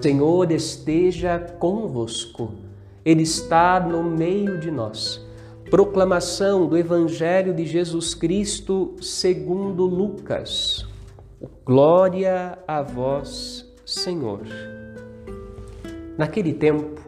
Senhor esteja convosco, Ele está no meio de nós. Proclamação do Evangelho de Jesus Cristo segundo Lucas. Glória a vós, Senhor. Naquele tempo,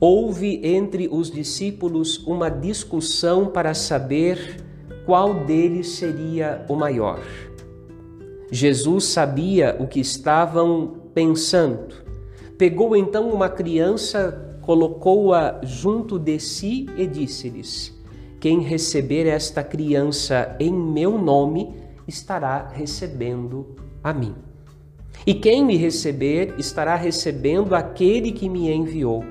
houve entre os discípulos uma discussão para saber qual deles seria o maior. Jesus sabia o que estavam pensando. Pegou então uma criança, colocou-a junto de si e disse-lhes: Quem receber esta criança em meu nome estará recebendo a mim. E quem me receber estará recebendo aquele que me enviou.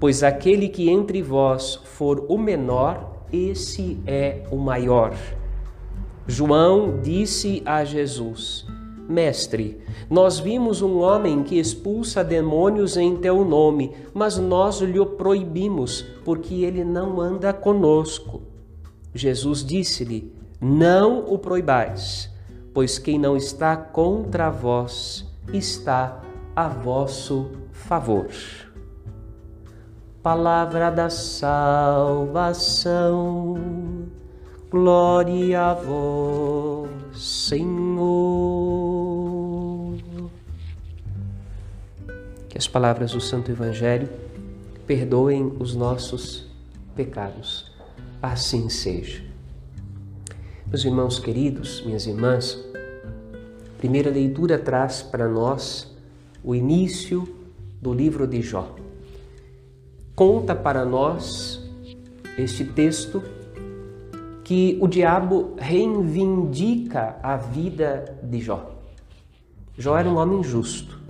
Pois aquele que entre vós for o menor, esse é o maior. João disse a Jesus: Mestre, nós vimos um homem que expulsa demônios em teu nome, mas nós lhe proibimos, porque ele não anda conosco. Jesus disse-lhe: Não o proibais, pois quem não está contra vós está a vosso favor. Palavra da salvação, glória a vós, Senhor. Que as palavras do Santo Evangelho perdoem os nossos pecados. Assim seja. Meus irmãos queridos, minhas irmãs, a primeira leitura traz para nós o início do livro de Jó. Conta para nós este texto que o diabo reivindica a vida de Jó. Jó era um homem justo.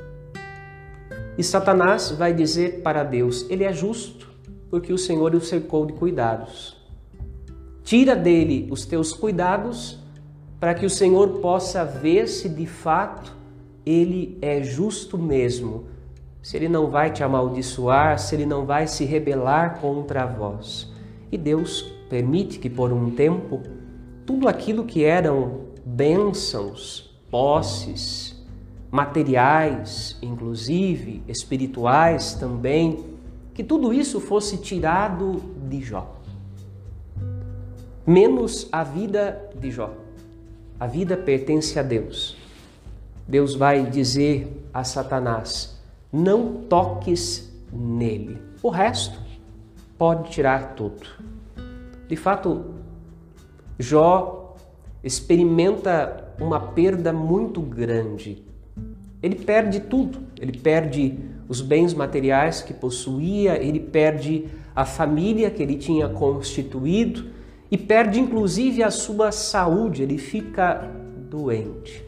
E Satanás vai dizer para Deus: Ele é justo, porque o Senhor o cercou de cuidados. Tira dele os teus cuidados, para que o Senhor possa ver se de fato ele é justo mesmo. Se ele não vai te amaldiçoar, se ele não vai se rebelar contra vós. E Deus permite que por um tempo tudo aquilo que eram bênçãos, posses, materiais, inclusive espirituais também, que tudo isso fosse tirado de Jó. Menos a vida de Jó. A vida pertence a Deus. Deus vai dizer a Satanás: não toques nele. O resto pode tirar tudo. De fato, Jó experimenta uma perda muito grande ele perde tudo. Ele perde os bens materiais que possuía, ele perde a família que ele tinha constituído e perde inclusive a sua saúde, ele fica doente.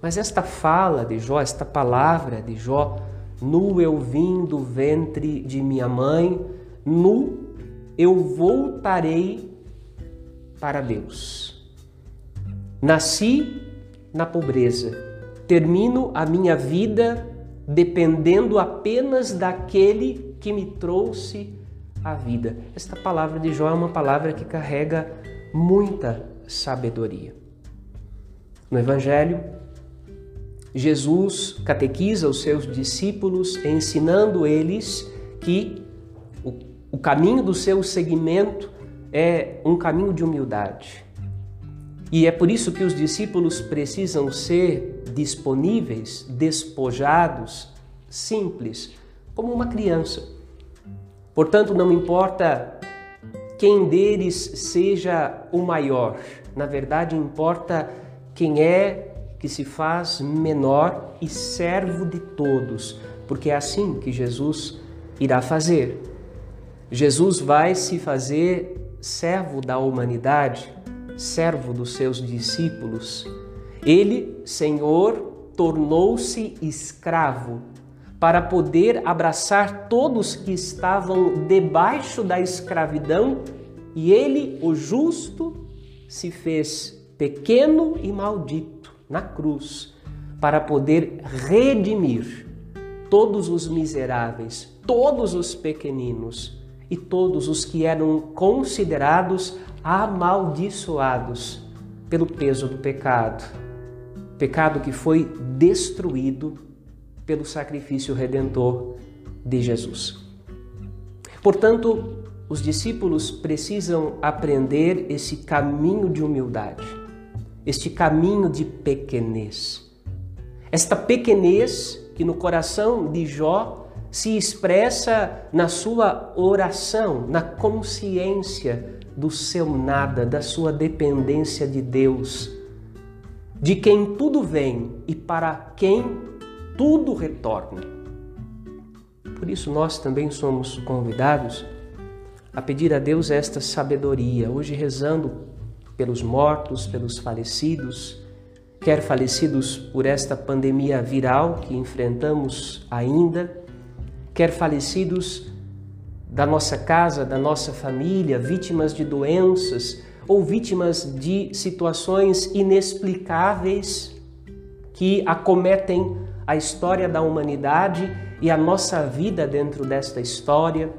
Mas esta fala de Jó, esta palavra de Jó, nu eu vim do ventre de minha mãe, nu eu voltarei para Deus. Nasci na pobreza, termino a minha vida dependendo apenas daquele que me trouxe a vida. Esta palavra de Jó é uma palavra que carrega muita sabedoria. No Evangelho, Jesus catequiza os seus discípulos, ensinando eles que o, o caminho do seu seguimento é um caminho de humildade. E é por isso que os discípulos precisam ser disponíveis, despojados, simples, como uma criança. Portanto, não importa quem deles seja o maior, na verdade, importa quem é que se faz menor e servo de todos, porque é assim que Jesus irá fazer. Jesus vai se fazer servo da humanidade, servo dos seus discípulos ele, Senhor, tornou-se escravo para poder abraçar todos que estavam debaixo da escravidão, e ele, o justo, se fez pequeno e maldito na cruz para poder redimir todos os miseráveis, todos os pequeninos e todos os que eram considerados amaldiçoados pelo peso do pecado pecado que foi destruído pelo sacrifício redentor de Jesus. Portanto, os discípulos precisam aprender esse caminho de humildade, este caminho de pequenez. Esta pequenez que no coração de Jó se expressa na sua oração, na consciência do seu nada, da sua dependência de Deus, de quem tudo vem e para quem tudo retorna. Por isso, nós também somos convidados a pedir a Deus esta sabedoria, hoje rezando pelos mortos, pelos falecidos, quer falecidos por esta pandemia viral que enfrentamos ainda, quer falecidos da nossa casa, da nossa família, vítimas de doenças ou vítimas de situações inexplicáveis que acometem a história da humanidade e a nossa vida dentro desta história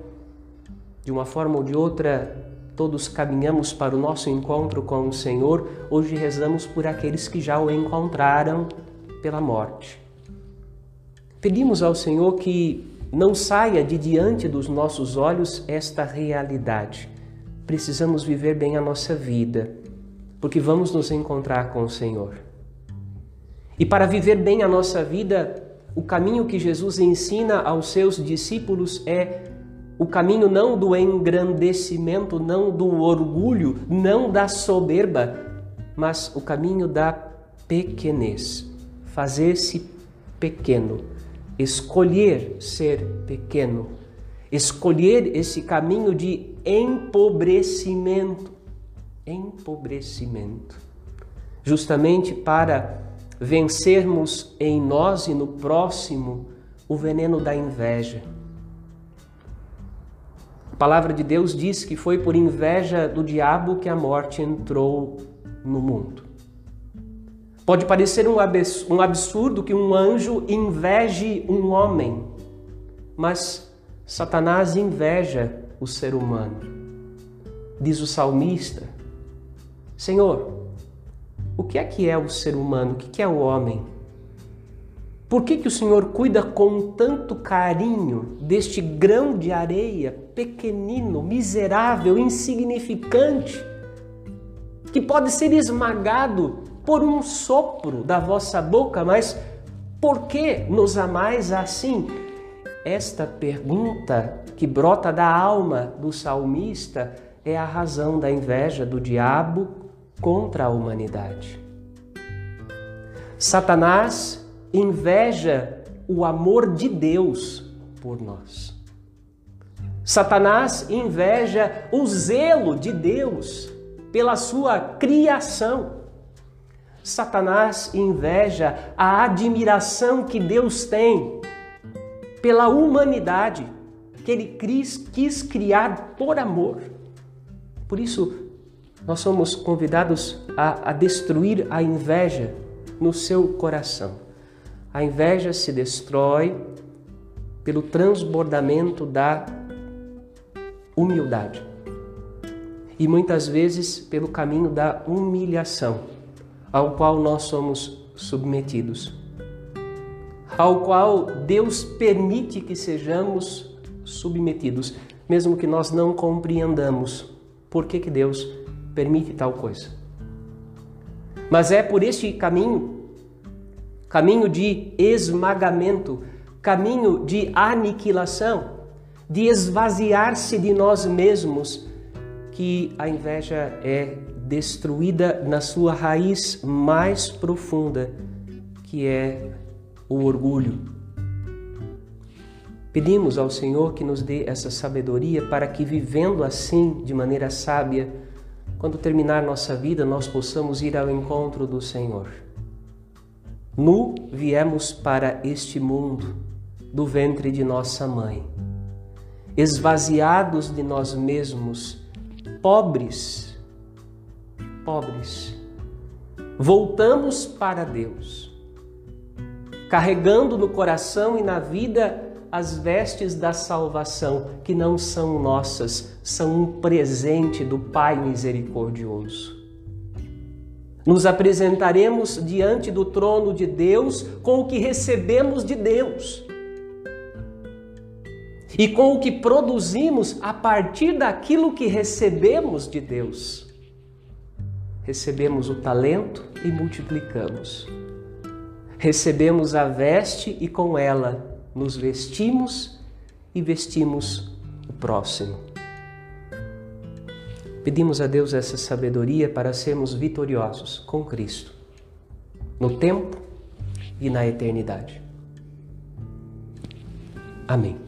de uma forma ou de outra, todos caminhamos para o nosso encontro com o Senhor. Hoje rezamos por aqueles que já o encontraram pela morte. Pedimos ao Senhor que não saia de diante dos nossos olhos esta realidade. Precisamos viver bem a nossa vida, porque vamos nos encontrar com o Senhor. E para viver bem a nossa vida, o caminho que Jesus ensina aos seus discípulos é o caminho não do engrandecimento, não do orgulho, não da soberba, mas o caminho da pequenez. Fazer-se pequeno, escolher ser pequeno, escolher esse caminho de empobrecimento. Empobrecimento. Justamente para vencermos em nós e no próximo o veneno da inveja a palavra de Deus diz que foi por inveja do diabo que a morte entrou no mundo. Pode parecer um absurdo que um anjo inveje um homem, mas Satanás inveja o ser humano. Diz o salmista: Senhor, o que é que é o ser humano? O que é o homem? Por que, que o Senhor cuida com tanto carinho deste grão de areia pequenino, miserável, insignificante, que pode ser esmagado por um sopro da vossa boca, mas por que nos amais assim? Esta pergunta que brota da alma do salmista é a razão da inveja do diabo contra a humanidade. Satanás inveja o amor de Deus por nós. Satanás inveja o zelo de Deus pela sua criação. Satanás inveja a admiração que Deus tem pela humanidade que ele quis, quis criar por amor. Por isso, nós somos convidados a, a destruir a inveja no seu coração. A inveja se destrói pelo transbordamento da humildade e muitas vezes pelo caminho da humilhação, ao qual nós somos submetidos, ao qual Deus permite que sejamos submetidos, mesmo que nós não compreendamos por que, que Deus permite tal coisa. Mas é por este caminho caminho de esmagamento, caminho de aniquilação, de esvaziar-se de nós mesmos, que a inveja é destruída na sua raiz mais profunda, que é o orgulho. Pedimos ao Senhor que nos dê essa sabedoria para que, vivendo assim, de maneira sábia, quando terminar nossa vida, nós possamos ir ao encontro do Senhor. Nu viemos para este mundo do ventre de nossa mãe, esvaziados de nós mesmos, pobres, pobres. Voltamos para Deus, carregando no coração e na vida as vestes da salvação, que não são nossas, são um presente do Pai misericordioso. Nos apresentaremos diante do trono de Deus com o que recebemos de Deus e com o que produzimos a partir daquilo que recebemos de Deus. Recebemos o talento e multiplicamos. Recebemos a veste e com ela nos vestimos e vestimos o próximo. Pedimos a Deus essa sabedoria para sermos vitoriosos com Cristo, no tempo e na eternidade. Amém.